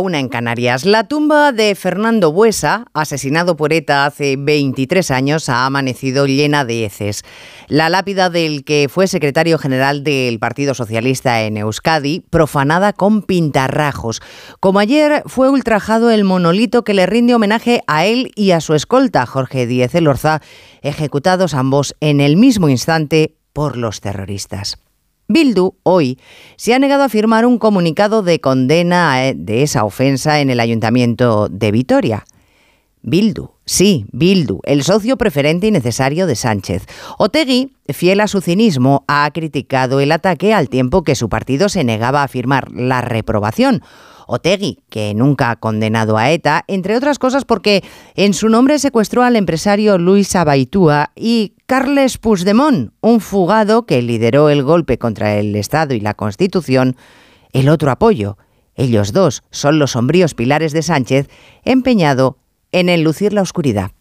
una en Canarias. La tumba de Fernando Buesa, asesinado por ETA hace 23 años, ha amanecido llena de heces. La lápida del que fue secretario general del Partido Socialista en Euskadi, profanada con pintarrajos. Como ayer fue ultrajado el monolito que le rinde homenaje a él y a su escolta, Jorge Díez Elorza, ejecutados ambos en el mismo instante por los terroristas. Bildu hoy se ha negado a firmar un comunicado de condena eh, de esa ofensa en el ayuntamiento de Vitoria. Bildu, sí, Bildu, el socio preferente y necesario de Sánchez. Otegui, fiel a su cinismo, ha criticado el ataque al tiempo que su partido se negaba a firmar la reprobación. Otegui, que nunca ha condenado a ETA, entre otras cosas porque en su nombre secuestró al empresario Luis Abaitúa y Carles Puigdemont, un fugado que lideró el golpe contra el Estado y la Constitución, el otro apoyo. Ellos dos son los sombríos pilares de Sánchez, empeñado en enlucir la oscuridad.